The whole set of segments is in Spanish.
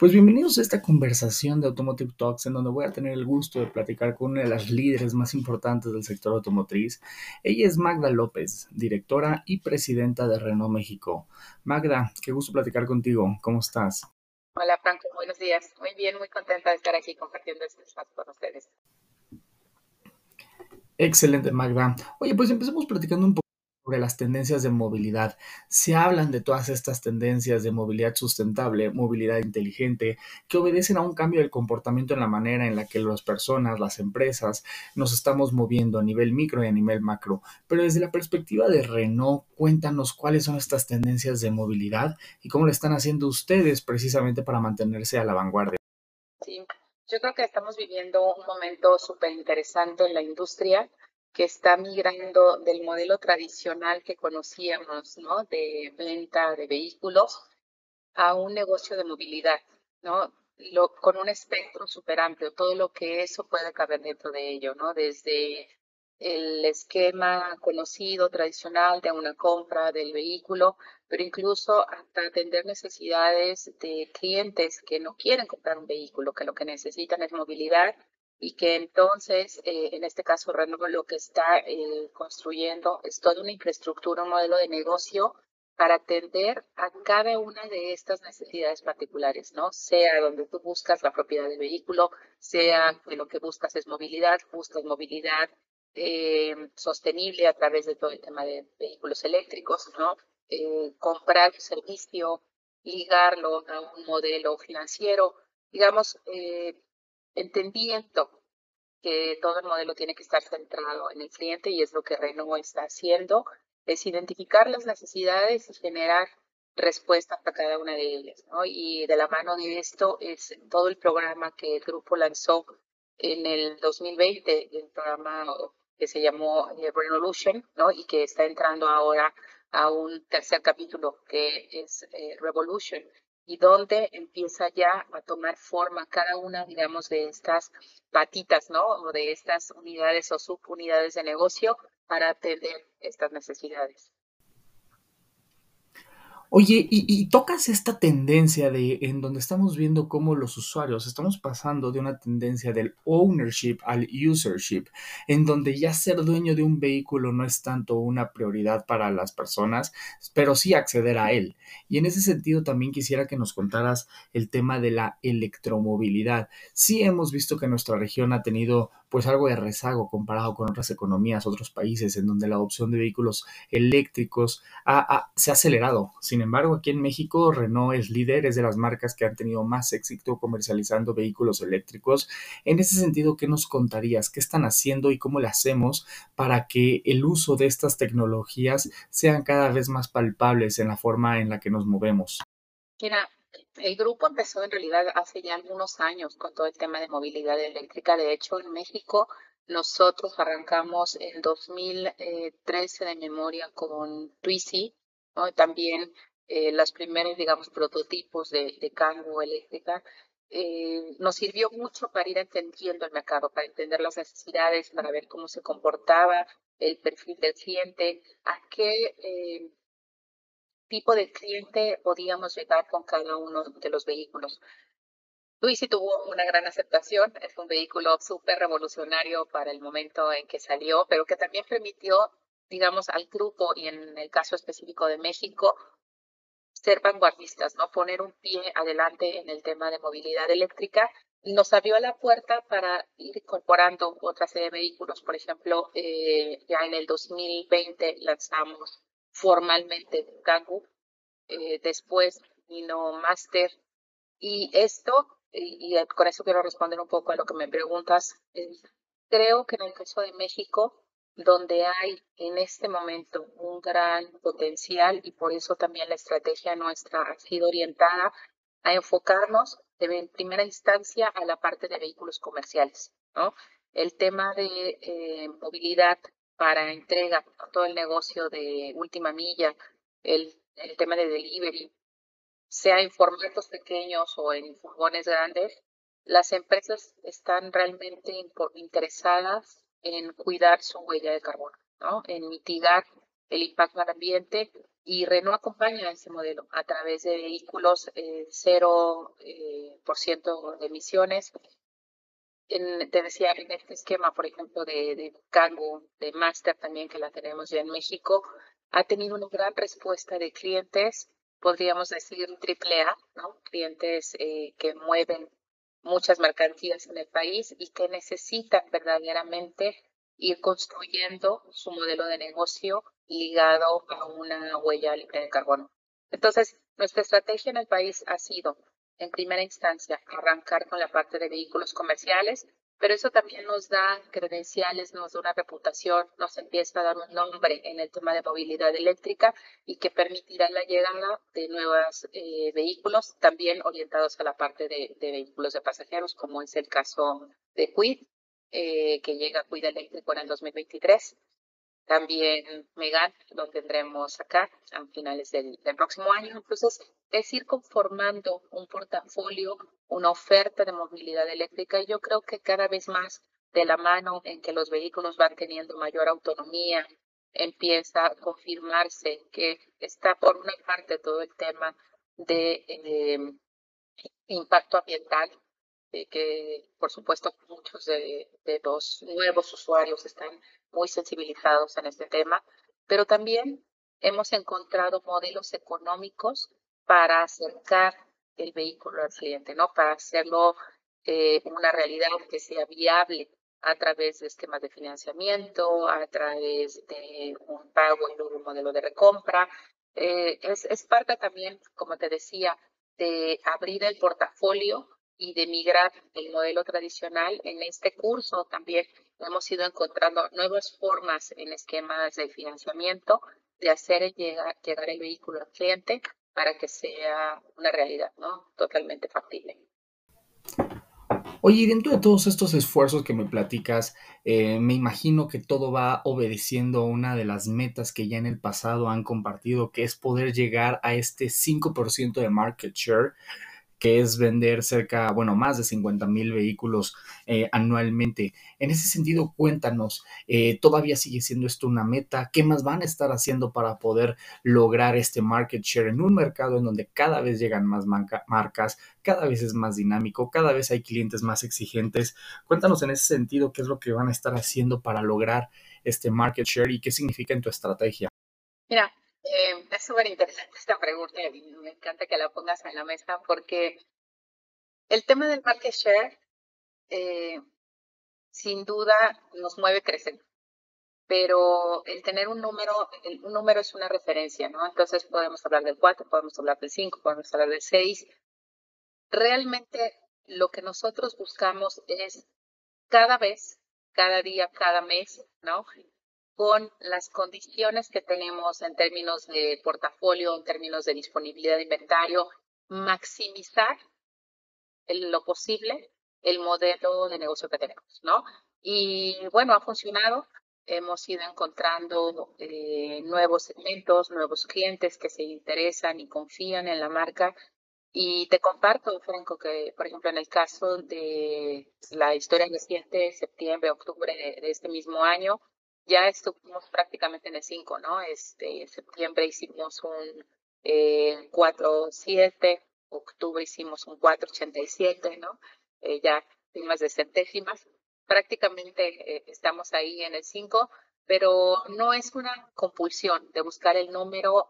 Pues bienvenidos a esta conversación de Automotive Talks en donde voy a tener el gusto de platicar con una de las líderes más importantes del sector automotriz. Ella es Magda López, directora y presidenta de Renault México. Magda, qué gusto platicar contigo. ¿Cómo estás? Hola Franco, buenos días. Muy bien, muy contenta de estar aquí compartiendo este espacio con ustedes. Excelente, Magda. Oye, pues empecemos platicando un poco sobre las tendencias de movilidad. Se hablan de todas estas tendencias de movilidad sustentable, movilidad inteligente, que obedecen a un cambio del comportamiento en la manera en la que las personas, las empresas, nos estamos moviendo a nivel micro y a nivel macro. Pero desde la perspectiva de Renault, cuéntanos cuáles son estas tendencias de movilidad y cómo lo están haciendo ustedes precisamente para mantenerse a la vanguardia. Sí, yo creo que estamos viviendo un momento súper interesante en la industria que está migrando del modelo tradicional que conocíamos, ¿no? De venta de vehículos a un negocio de movilidad, ¿no? Con un espectro súper amplio, todo lo que eso puede caber dentro de ello, ¿no? Desde el esquema conocido, tradicional de una compra del vehículo, pero incluso hasta atender necesidades de clientes que no quieren comprar un vehículo, que lo que necesitan es movilidad y que entonces, eh, en este caso, Renault lo que está eh, construyendo es toda una infraestructura, un modelo de negocio para atender a cada una de estas necesidades particulares, ¿no? Sea donde tú buscas la propiedad del vehículo, sea que lo que buscas es movilidad, buscas movilidad eh, sostenible a través de todo el tema de vehículos eléctricos, ¿no? comprar un servicio, ligarlo a un modelo financiero, digamos, entendiendo que todo el modelo tiene que estar centrado en el cliente y es lo que Renault está haciendo, es identificar las necesidades y generar respuestas para cada una de ellas. ¿no? Y de la mano de esto es todo el programa que el grupo lanzó en el 2020, el programa que se llamó eh, Revolution, ¿no? y que está entrando ahora a un tercer capítulo que es eh, Revolution, y donde empieza ya a tomar forma cada una, digamos, de estas patitas, ¿no? O de estas unidades o subunidades de negocio para atender estas necesidades. Oye, y, tocas esta tendencia de en donde estamos viendo cómo los usuarios estamos pasando de una tendencia del ownership al usership, en donde ya ser dueño de un vehículo no es tanto una prioridad para las personas, pero sí acceder a él. Y en ese sentido también quisiera que nos contaras el tema de la electromovilidad. Sí hemos visto que nuestra región ha tenido pues algo de rezago comparado con otras economías, otros países en donde la adopción de vehículos eléctricos se ha acelerado. Sin embargo, aquí en México, Renault es líder, es de las marcas que han tenido más éxito comercializando vehículos eléctricos. En ese sentido, ¿qué nos contarías? ¿Qué están haciendo y cómo le hacemos para que el uso de estas tecnologías sean cada vez más palpables en la forma en la que nos movemos? El grupo empezó en realidad hace ya algunos años con todo el tema de movilidad eléctrica. De hecho, en México nosotros arrancamos en 2013 de memoria con Twizy, ¿no? también eh, los primeros, digamos, prototipos de, de eléctrica. Eh, nos sirvió mucho para ir entendiendo el mercado, para entender las necesidades, para ver cómo se comportaba el perfil del cliente, a qué eh, tipo de cliente podíamos llegar con cada uno de los vehículos. Twizy tuvo una gran aceptación, es un vehículo súper revolucionario para el momento en que salió, pero que también permitió, digamos, al grupo y en el caso específico de México, ser vanguardistas, ¿no? Poner un pie adelante en el tema de movilidad eléctrica nos abrió la puerta para ir incorporando otra serie de vehículos. Por ejemplo, eh, ya en el 2020 lanzamos formalmente Kangoo, eh, después vino Master. Y esto, y, con eso quiero responder un poco a lo que me preguntas, creo que en el caso de México, donde hay en este momento un gran potencial y por eso también la estrategia nuestra ha sido orientada a enfocarnos en primera instancia a la parte de vehículos comerciales, ¿no? El tema de eh, movilidad para entrega, todo el negocio de última milla, el, el tema de delivery, sea en formatos pequeños o en furgones grandes, las empresas están realmente interesadas en cuidar su huella de carbono, ¿no? en mitigar el impacto al ambiente y Renault acompaña ese modelo a través de vehículos eh, cero eh, por ciento de emisiones. En, te decía, en este esquema, por ejemplo, de, de de Master también, que la tenemos ya en México, ha tenido una gran respuesta de clientes, podríamos decir triple A, ¿no? clientes eh, que mueven muchas mercancías en el país y que necesitan verdaderamente ir construyendo su modelo de negocio ligado a una huella libre de carbono. Entonces, nuestra estrategia en el país ha sido, en primera instancia, arrancar con la parte de vehículos comerciales, pero eso también nos da credenciales, nos da una reputación, nos empieza a dar un nombre en el tema de movilidad eléctrica y que permitirá la llegada de nuevos eh, vehículos, también orientados a la parte de, vehículos de pasajeros, como es el caso de Quid, eh, que llega a Quid Eléctrico en el 2023. También Megan lo tendremos acá a finales del, próximo año. Entonces, es ir conformando un portafolio, una oferta de movilidad eléctrica y yo creo que cada vez más de la mano en que los vehículos van teniendo mayor autonomía, empieza a confirmarse que está por una parte todo el tema de eh, impacto ambiental, que por supuesto muchos de, los nuevos usuarios están muy sensibilizados en este tema, pero también hemos encontrado modelos económicos para acercar el vehículo al cliente, ¿no? Para hacerlo eh, una realidad que sea viable a través de esquemas de financiamiento, a través de un pago en un modelo de recompra. Eh, es, es parte también, como te decía, de abrir el portafolio y de migrar el modelo tradicional. En este curso también hemos ido encontrando nuevas formas en esquemas de financiamiento de hacer llegar, llegar el vehículo al cliente para que sea una realidad, ¿no? Totalmente factible. Oye, dentro de todos estos esfuerzos que me platicas, eh, me imagino que todo va obedeciendo a una de las metas que ya en el pasado han compartido, que es poder llegar a este 5% de market share que es vender cerca, bueno, más de 50 mil vehículos eh, anualmente. En ese sentido, cuéntanos, eh, ¿todavía sigue siendo esto una meta? ¿Qué más van a estar haciendo para poder lograr este market share en un mercado en donde cada vez llegan más marcas, cada vez es más dinámico, cada vez hay clientes más exigentes? Cuéntanos en ese sentido qué es lo que van a estar haciendo para lograr este market share y qué significa en tu estrategia. Mira, eh, es súper interesante esta pregunta y me encanta que la pongas en la mesa porque el tema del market share eh, sin duda nos mueve crecer, pero el tener un número, un número es una referencia, ¿no? Entonces podemos hablar del 4, podemos hablar del 5, podemos hablar del 6. Realmente lo que nosotros buscamos es cada vez, cada día, cada mes, ¿no? Con las condiciones que tenemos en términos de portafolio, en términos de disponibilidad de inventario, maximizar en lo posible el modelo de negocio que tenemos, ¿no? Y bueno, ha funcionado. Hemos ido encontrando eh, nuevos segmentos, nuevos clientes que se interesan y confían en la marca. Y te comparto, Franco, que por ejemplo en el caso de la historia reciente, septiembre, octubre de este mismo año, ya estuvimos prácticamente en el 5, ¿no? Este, en septiembre hicimos un eh, 4.7, octubre hicimos un 4.87, ¿no? Eh, ya más de centésimas. Prácticamente eh, estamos ahí en el 5, pero no es una compulsión de buscar el número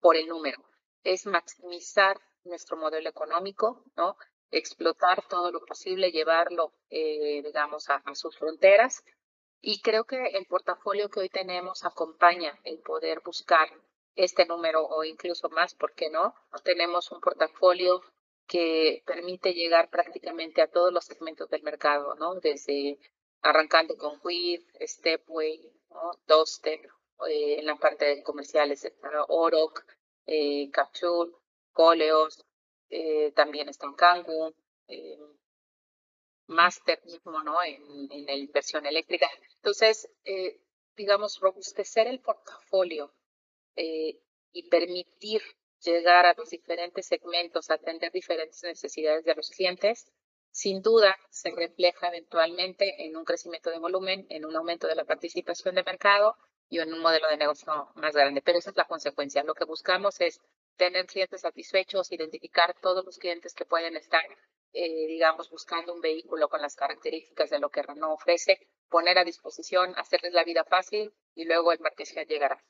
por el número. Es maximizar nuestro modelo económico, ¿no? Explotar todo lo posible, llevarlo, eh, digamos, a sus fronteras y creo que el portafolio que hoy tenemos acompaña el poder buscar este número o incluso más, ¿por qué no? Tenemos un portafolio que permite llegar prácticamente a todos los segmentos del mercado, ¿no? Desde arrancando con Quid, Stepway, ¿no? Eh, en la parte comerciales está Oroc, eh, Capture, Coleos, eh, también está en Kangoo, eh, Master mismo, ¿no? En, en la inversión eléctrica. Entonces, eh, digamos, robustecer el portafolio y permitir llegar a los diferentes segmentos, atender diferentes necesidades de los clientes, sin duda se refleja eventualmente en un crecimiento de volumen, en un aumento de la participación de mercado y en un modelo de negocio más grande. Pero esa es la consecuencia. Lo que buscamos es tener clientes satisfechos, identificar todos los clientes que pueden estar, eh, digamos, buscando un vehículo con las características de lo que Renault ofrece, poner a disposición, hacerles la vida fácil y luego el marketing llegará.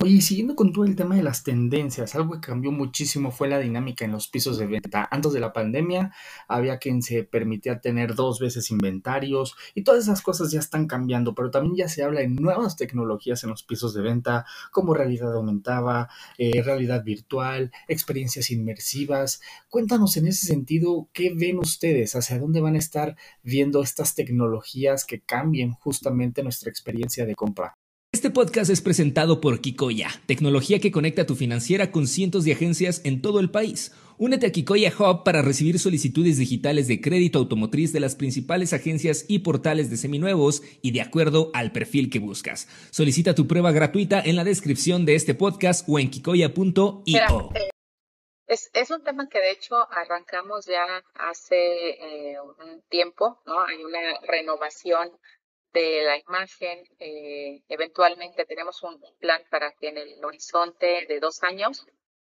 Oye, siguiendo con todo el tema de las tendencias, algo que cambió muchísimo fue la dinámica en los pisos de venta. Antes de la pandemia había quien se permitía tener dos veces inventarios y todas esas cosas ya están cambiando, pero también ya se habla de nuevas tecnologías en los pisos de venta, como realidad aumentada, eh, realidad virtual, experiencias inmersivas. Cuéntanos en ese sentido, ¿qué ven ustedes? ¿Hacia dónde van a estar viendo estas tecnologías que cambien justamente nuestra experiencia de compra? Este podcast es presentado por Kikoya, tecnología que conecta tu financiera con cientos de agencias en todo el país. Únete a Kikoya Hub para recibir solicitudes digitales de crédito automotriz de las principales agencias y portales de seminuevos y de acuerdo al perfil que buscas. Solicita tu prueba gratuita en la descripción de este podcast o en kikoya.io. Eh, es, un tema que de hecho arrancamos ya hace eh, un tiempo, ¿no? Hay una renovación de la imagen. Eh, eventualmente tenemos un plan para que en el horizonte de dos años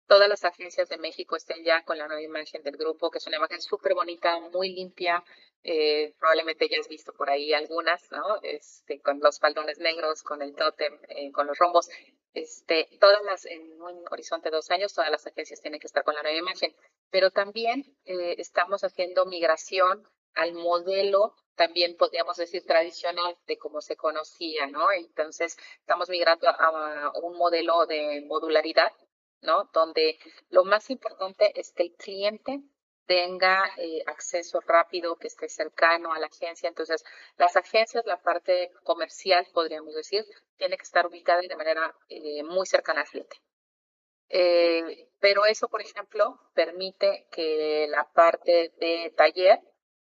todas las agencias de México estén ya con la nueva imagen del grupo, que es una imagen súper bonita, muy limpia. Eh, probablemente ya has visto por ahí algunas, ¿no? Este, con los faldones negros, con el tótem, eh, con los rombos. Este, todas las, en un horizonte de dos años, todas las agencias tienen que estar con la nueva imagen. Pero también estamos haciendo migración al modelo también podríamos decir tradicional de cómo se conocía, ¿no? Entonces estamos migrando a, un modelo de modularidad, ¿no? Donde lo más importante es que el cliente tenga eh, acceso rápido, que esté cercano a la agencia. Entonces, las agencias, la parte comercial, podríamos decir, tiene que estar ubicada de manera eh, muy cercana al cliente. Eh, pero eso, por ejemplo, permite que la parte de taller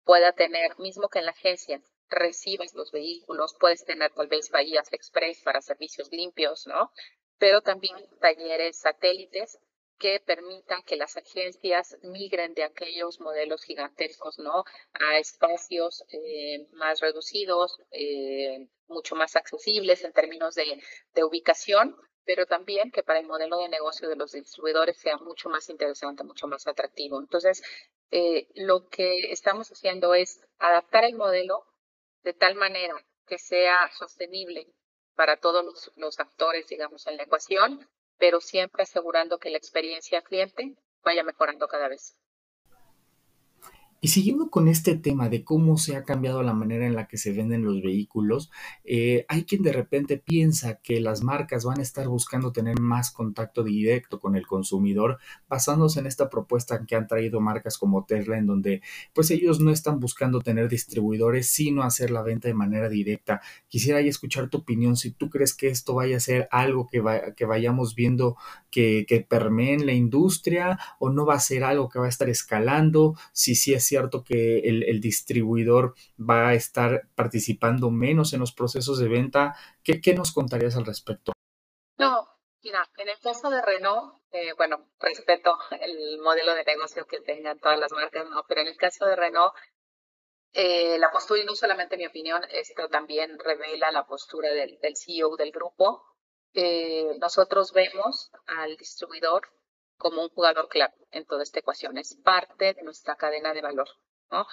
pueda tener, mismo que en la agencia recibas los vehículos, puedes tener tal vez bahías express para servicios limpios, ¿no? Pero también talleres satélites que permitan que las agencias migren de aquellos modelos gigantescos, ¿no? A espacios eh, más reducidos, eh, mucho más accesibles en términos de, de ubicación, pero también que para el modelo de negocio de los distribuidores sea mucho más interesante, mucho más atractivo. Entonces, eh, lo que estamos haciendo es adaptar el modelo de tal manera que sea sostenible para todos los, los actores, digamos, en la ecuación, pero siempre asegurando que la experiencia cliente vaya mejorando cada vez. Y siguiendo con este tema de cómo se ha cambiado la manera en la que se venden los vehículos, eh, hay quien de repente piensa que las marcas van a estar buscando tener más contacto directo con el consumidor, basándose en esta propuesta que han traído marcas como Tesla, en donde pues ellos no están buscando tener distribuidores, sino hacer la venta de manera directa. Quisiera escuchar tu opinión, si tú crees que esto vaya a ser algo que, vayamos viendo que, que permee en la industria o no va a ser algo que va a estar escalando, si sí es cierto que el, distribuidor va a estar participando menos en los procesos de venta. ¿Qué, qué nos contarías al respecto? No, mira, en el caso de Renault, eh, bueno, respeto el modelo de negocio que tengan todas las marcas, ¿no? Pero en el caso de Renault, eh, la postura, y no solamente mi opinión, esto también revela la postura del, del CEO del grupo. Eh, nosotros vemos al distribuidor como un jugador clave en toda esta ecuación. Es parte de nuestra cadena de valor, ¿no?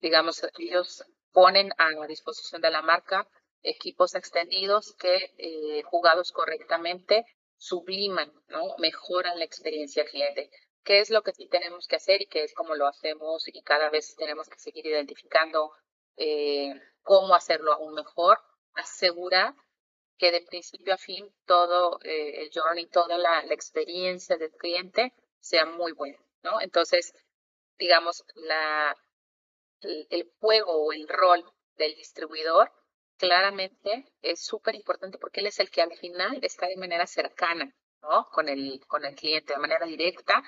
Digamos, ellos ponen a disposición de la marca equipos extendidos que, eh, jugados correctamente, subliman, ¿no? Mejoran la experiencia cliente. ¿Qué es lo que sí tenemos que hacer y qué es como lo hacemos y cada vez tenemos que seguir identificando eh, cómo hacerlo aún mejor? Asegurar que de principio a fin todo eh, el journey, toda la, experiencia del cliente sea muy buena, ¿no? Entonces, digamos, la, el, juego o el rol del distribuidor claramente es súper importante porque él es el que al final está de manera cercana ¿no? Con el, con el cliente de manera directa,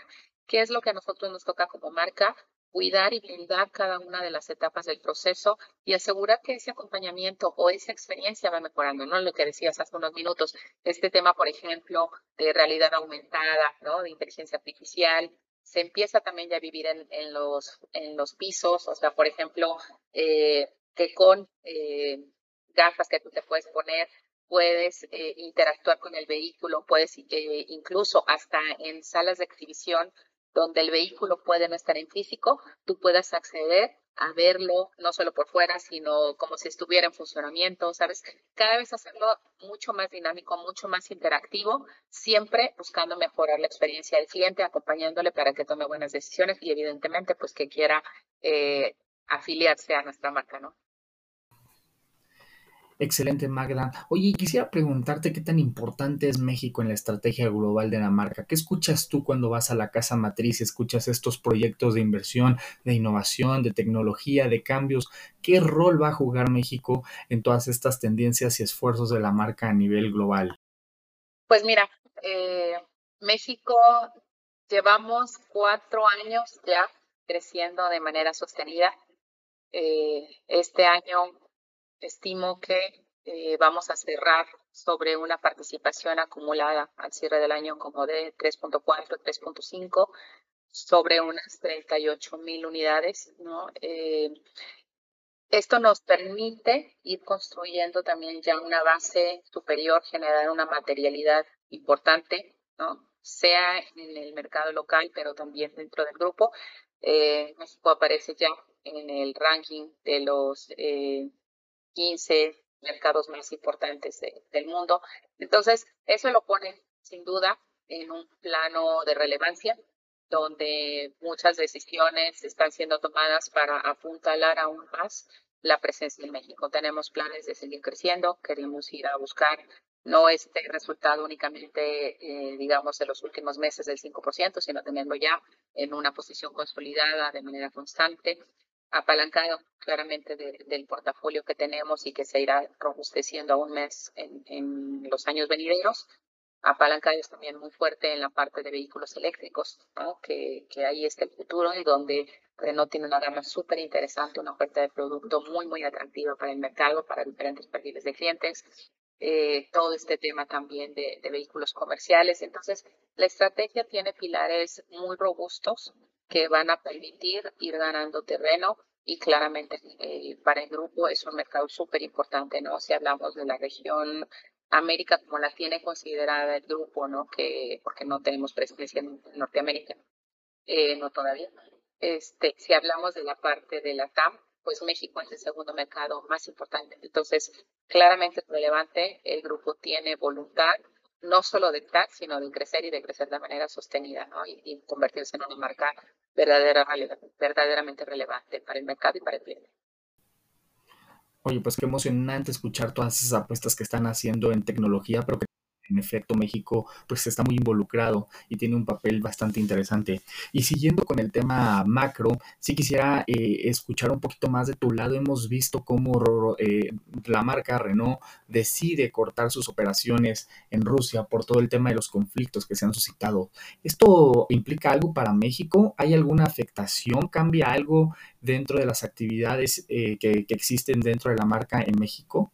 ¿qué es lo que a nosotros nos toca como marca? Cuidar y blindar cada una de las etapas del proceso y asegurar que ese acompañamiento o esa experiencia va mejorando, ¿no? Lo que decías hace unos minutos, este tema, por ejemplo, de realidad aumentada, ¿no? De inteligencia artificial, se empieza también ya a vivir en, los, en los pisos, o sea, por ejemplo, eh, que con eh, gafas que tú te puedes poner, puedes eh, interactuar con el vehículo, puedes incluso hasta en salas de exhibición donde el vehículo puede no estar en físico, tú puedas acceder a verlo, no solo por fuera, sino como si estuviera en funcionamiento, ¿sabes? Cada vez hacerlo mucho más dinámico, mucho más interactivo, siempre buscando mejorar la experiencia del cliente, acompañándole para que tome buenas decisiones y evidentemente pues que quiera eh, afiliarse a nuestra marca, ¿no? Excelente, Magda. Oye, quisiera preguntarte qué tan importante es México en la estrategia global de la marca. ¿Qué escuchas tú cuando vas a la casa matriz, escuchas estos proyectos de inversión, de innovación, de tecnología, de cambios? ¿Qué rol va a jugar México en todas estas tendencias y esfuerzos de la marca a nivel global? Pues mira, eh, México llevamos cuatro años ya creciendo de manera sostenida. Eh, este año estimo que eh, vamos a cerrar sobre una participación acumulada al cierre del año como de 3.4, 3.5, sobre unas 38 mil unidades, ¿no? Eh, esto nos permite ir construyendo también ya una base superior, generar una materialidad importante, ¿no? sea en el mercado local, pero también dentro del grupo. Eh, México aparece ya en el ranking de los 15 mercados más importantes del mundo. Entonces, eso lo pone sin duda en un plano de relevancia donde muchas decisiones están siendo tomadas para apuntalar aún más la presencia en México. Tenemos planes de seguir creciendo, queremos ir a buscar no este resultado únicamente, eh, digamos, de los últimos meses del 5%, sino teniendo ya en una posición consolidada de manera constante apalancado claramente del portafolio que tenemos y que se irá robusteciendo aún más en, en los años venideros. Apalancados también muy fuerte en la parte de vehículos eléctricos, que, que ahí está el futuro y donde no tiene una gama súper interesante, una oferta de producto muy, muy atractiva para el mercado, para diferentes perfiles de clientes. Eh, todo este tema también de, de vehículos comerciales. Entonces, la estrategia tiene pilares muy robustos que van a permitir ir ganando terreno y claramente eh, para el grupo es un mercado súper importante, ¿no? Si hablamos de la región América como la tiene considerada el grupo, ¿no? Que, porque no tenemos presencia en Norteamérica, eh, no todavía. Este, si hablamos de la parte de la TAM, pues México es el segundo mercado más importante. Entonces, claramente es relevante, el grupo tiene voluntad no solo de estar, sino de crecer y de crecer de manera sostenida, ¿no? Y, convertirse en una marca verdadera, verdaderamente relevante para el mercado y para el cliente. Oye, pues qué emocionante escuchar todas esas apuestas que están haciendo en tecnología, pero que en efecto México pues está muy involucrado y tiene un papel bastante interesante. Y siguiendo con el tema macro, sí quisiera eh, escuchar un poquito más de tu lado. Hemos visto cómo eh, la marca Renault decide cortar sus operaciones en Rusia por todo el tema de los conflictos que se han suscitado. ¿Esto implica algo para México? ¿Hay alguna afectación? ¿Cambia algo dentro de las actividades eh, que existen dentro de la marca en México?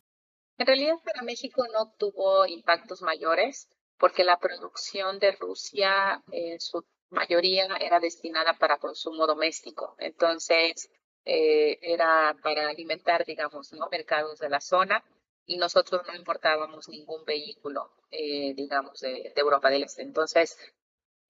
En realidad para México no tuvo impactos mayores porque la producción de Rusia en su mayoría era destinada para consumo doméstico. Entonces, eh, era para alimentar, digamos, ¿no? mercados de la zona y nosotros no importábamos ningún vehículo, eh, digamos, de, Europa del Este. Entonces,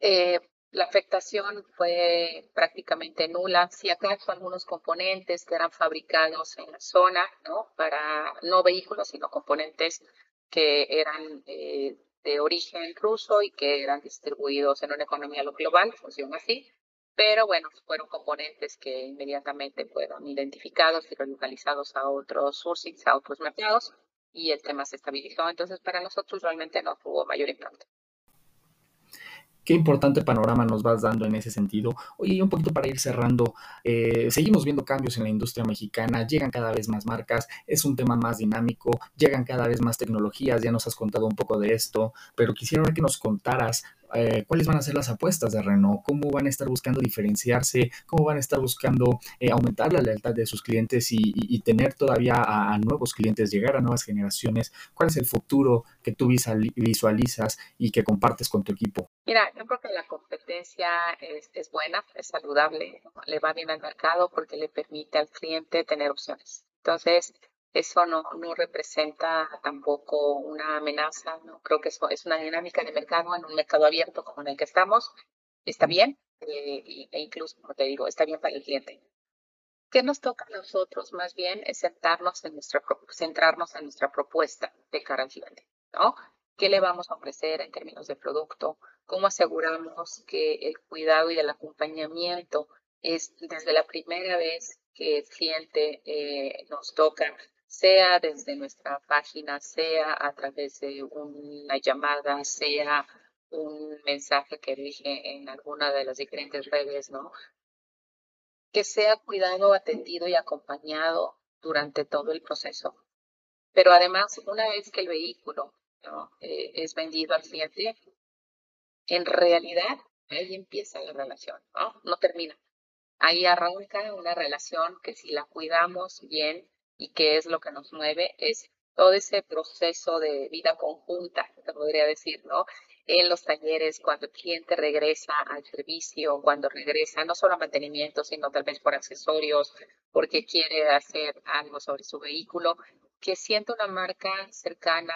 eh, la afectación fue prácticamente nula, si acaso algunos componentes que eran fabricados en la zona, ¿no? Para no vehículos, sino componentes que eran eh, de origen ruso y que eran distribuidos en una economía global, funciona así. Pero bueno, fueron componentes que inmediatamente fueron identificados y relocalizados a otros sourcings, a otros mercados, y el tema se estabilizó. Entonces, para nosotros realmente no tuvo mayor impacto. Qué importante panorama nos vas dando en ese sentido. Oye, un poquito para ir cerrando, eh, seguimos viendo cambios en la industria mexicana, llegan cada vez más marcas, es un tema más dinámico, llegan cada vez más tecnologías, ya nos has contado un poco de esto, pero quisiera que nos contaras eh, cuáles van a ser las apuestas de Renault, cómo van a estar buscando diferenciarse, cómo van a estar buscando eh, aumentar la lealtad de sus clientes y, tener todavía a, nuevos clientes, llegar a nuevas generaciones. ¿Cuál es el futuro que tú visualizas y que compartes con tu equipo? Mira, yo creo que la competencia es, es buena, es saludable, le va bien al mercado porque le permite al cliente tener opciones. Entonces, eso no, no representa tampoco una amenaza, ¿no? Creo que eso es una dinámica de mercado en un mercado abierto como en el que estamos. Está bien, eh, e incluso, como te digo, está bien para el cliente. ¿Qué nos toca a nosotros? Más bien es centrarnos en nuestra, centrarnos en nuestra propuesta de cara al cliente, ¿no? ¿Qué le vamos a ofrecer en términos de producto? ¿Cómo aseguramos que el cuidado y el acompañamiento es desde la primera vez que el cliente eh, nos toca sea desde nuestra página, sea a través de una llamada, sea un mensaje que dije en alguna de las diferentes redes, ¿no? Que sea cuidado, atendido y acompañado durante todo el proceso. Pero además, una vez que el vehículo eh, es vendido al cliente, en realidad ahí empieza la relación, ¿no? No termina. Ahí arranca una relación que si la cuidamos bien, y qué es lo que nos mueve, es todo ese proceso de vida conjunta, te podría decir, ¿no? En los talleres, cuando el cliente regresa al servicio, cuando regresa no solo a mantenimiento, sino tal vez por accesorios, porque quiere hacer algo sobre su vehículo, que sienta una marca cercana,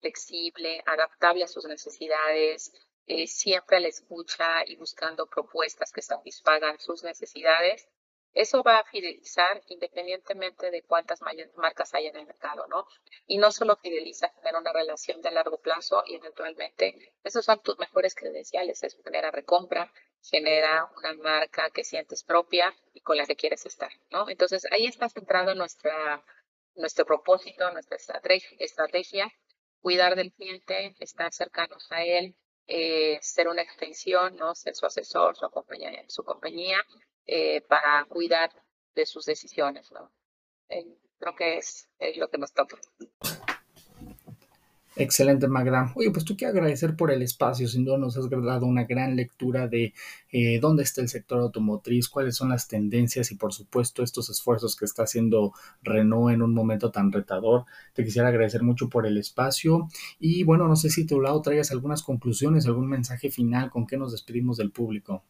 flexible, adaptable a sus necesidades, eh, siempre a la escucha y buscando propuestas que satisfagan sus necesidades eso va a fidelizar independientemente de cuántas marcas hay en el mercado, ¿no? Y no solo fideliza, genera una relación de largo plazo y eventualmente esos son tus mejores credenciales, eso genera recompra, genera una marca que sientes propia y con la que quieres estar, ¿no? Entonces ahí está centrado nuestro propósito, nuestra estrategia, cuidar del cliente, estar cercanos a él, eh, ser una extensión, ¿no? Ser su asesor, su su compañía eh, para cuidar de sus decisiones. ¿no? Eh, creo que es, lo que nos toca. Excelente, Magda. Oye, pues tú quiero agradecer por el espacio. Sin duda nos has dado una gran lectura de eh, dónde está el sector automotriz, cuáles son las tendencias y, por supuesto, estos esfuerzos que está haciendo Renault en un momento tan retador. Te quisiera agradecer mucho por el espacio. Y bueno, no sé si tu lado traigas algunas conclusiones, algún mensaje final con que nos despedimos del público.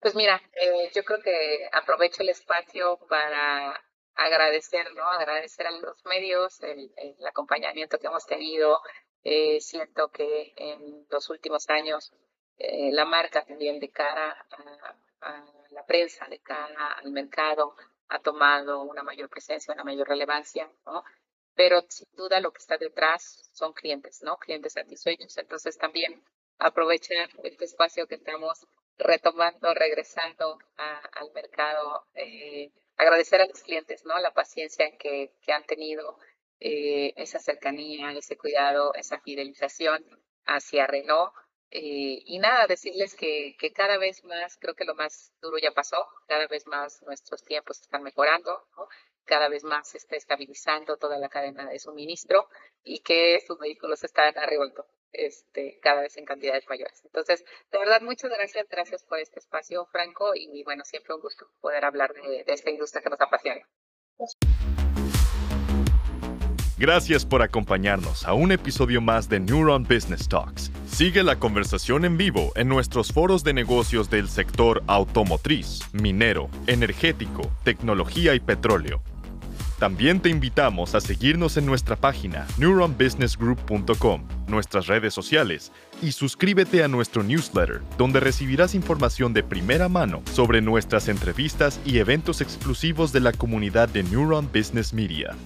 Pues mira, eh, yo creo que aprovecho el espacio para agradecer, ¿no? Agradecer a los medios el, acompañamiento que hemos tenido. Eh, siento que en los últimos años eh, la marca también de cara a, la prensa, de cara al mercado, ha tomado una mayor presencia, una mayor relevancia, ¿no? Pero sin duda lo que está detrás son clientes, ¿no? Clientes satisfechos. Entonces también aprovechar este espacio que estamos retomando, regresando al mercado, eh, agradecer a los clientes, ¿no? La paciencia que, han tenido, eh, esa cercanía, ese cuidado, esa fidelización hacia Renault. Eh, y nada, decirles que, cada vez más, creo que lo más duro ya pasó, cada vez más nuestros tiempos están mejorando, cada vez más se está estabilizando toda la cadena de suministro y que sus vehículos están arribando este, cada vez en cantidades mayores. Entonces, de verdad, muchas gracias, gracias por este espacio, Franco, y bueno, siempre un gusto poder hablar de, de esta industria que nos apasiona. Gracias por acompañarnos a un episodio más de Neuron Business Talks. Sigue la conversación en vivo en nuestros foros de negocios del sector automotriz, minero, energético, tecnología y petróleo. También te invitamos a seguirnos en nuestra página neuronbusinessgroup.com, nuestras redes sociales y suscríbete a nuestro newsletter, donde recibirás información de primera mano sobre nuestras entrevistas y eventos exclusivos de la comunidad de Neuron Business Media.